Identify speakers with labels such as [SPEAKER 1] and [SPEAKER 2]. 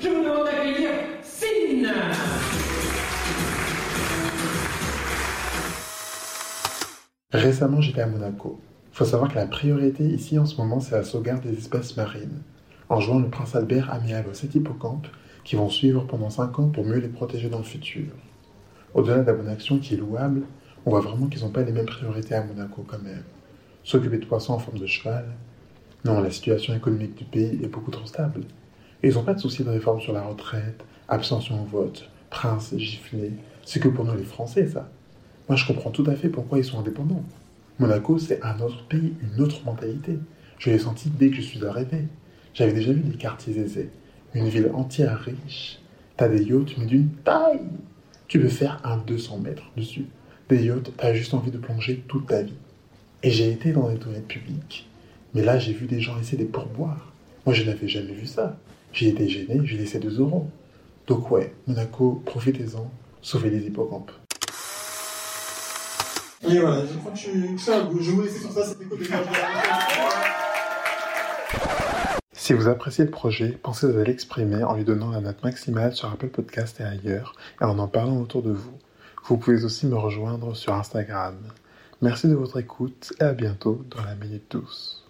[SPEAKER 1] je vous demande d'accueillir Sin
[SPEAKER 2] Récemment, j'étais à Monaco. Il faut savoir que la priorité ici en ce moment, c'est la sauvegarde des espèces marines. En jouant le prince Albert amiable aux 7 hippocampes qui vont suivre pendant 5 ans pour mieux les protéger dans le futur. Au-delà de la bonne action qui est louable, on voit vraiment qu'ils n'ont pas les mêmes priorités à Monaco quand même. S'occuper de poissons en forme de cheval, non, la situation économique du pays est beaucoup trop stable. Ils n'ont pas de soucis de réforme sur la retraite, abstention au vote, prince giflé. C'est que pour nous les Français, ça. Moi, je comprends tout à fait pourquoi ils sont indépendants. Monaco, c'est un autre pays, une autre mentalité. Je l'ai senti dès que je suis arrivé. J'avais déjà vu des quartiers aisés, une ville entière riche. T'as des yachts, mais d'une taille. Tu peux faire un 200 mètres dessus. Des yachts, t'as juste envie de plonger toute ta vie. Et j'ai été dans des toilettes publiques. Mais là, j'ai vu des gens laisser des pourboires. Moi, je n'avais jamais vu ça. J'ai été gêné, j'ai laissé 2 euros. Donc ouais, Monaco, profitez-en, sauvez les hippocampes.
[SPEAKER 3] Et voilà, je crois que je. Je vous laisse sur ça, c'était cool.
[SPEAKER 2] Si vous appréciez le projet, pensez à l'exprimer en lui donnant la note maximale sur Apple Podcast et ailleurs, et en en parlant autour de vous. Vous pouvez aussi me rejoindre sur Instagram. Merci de votre écoute et à bientôt dans la Minute Douce.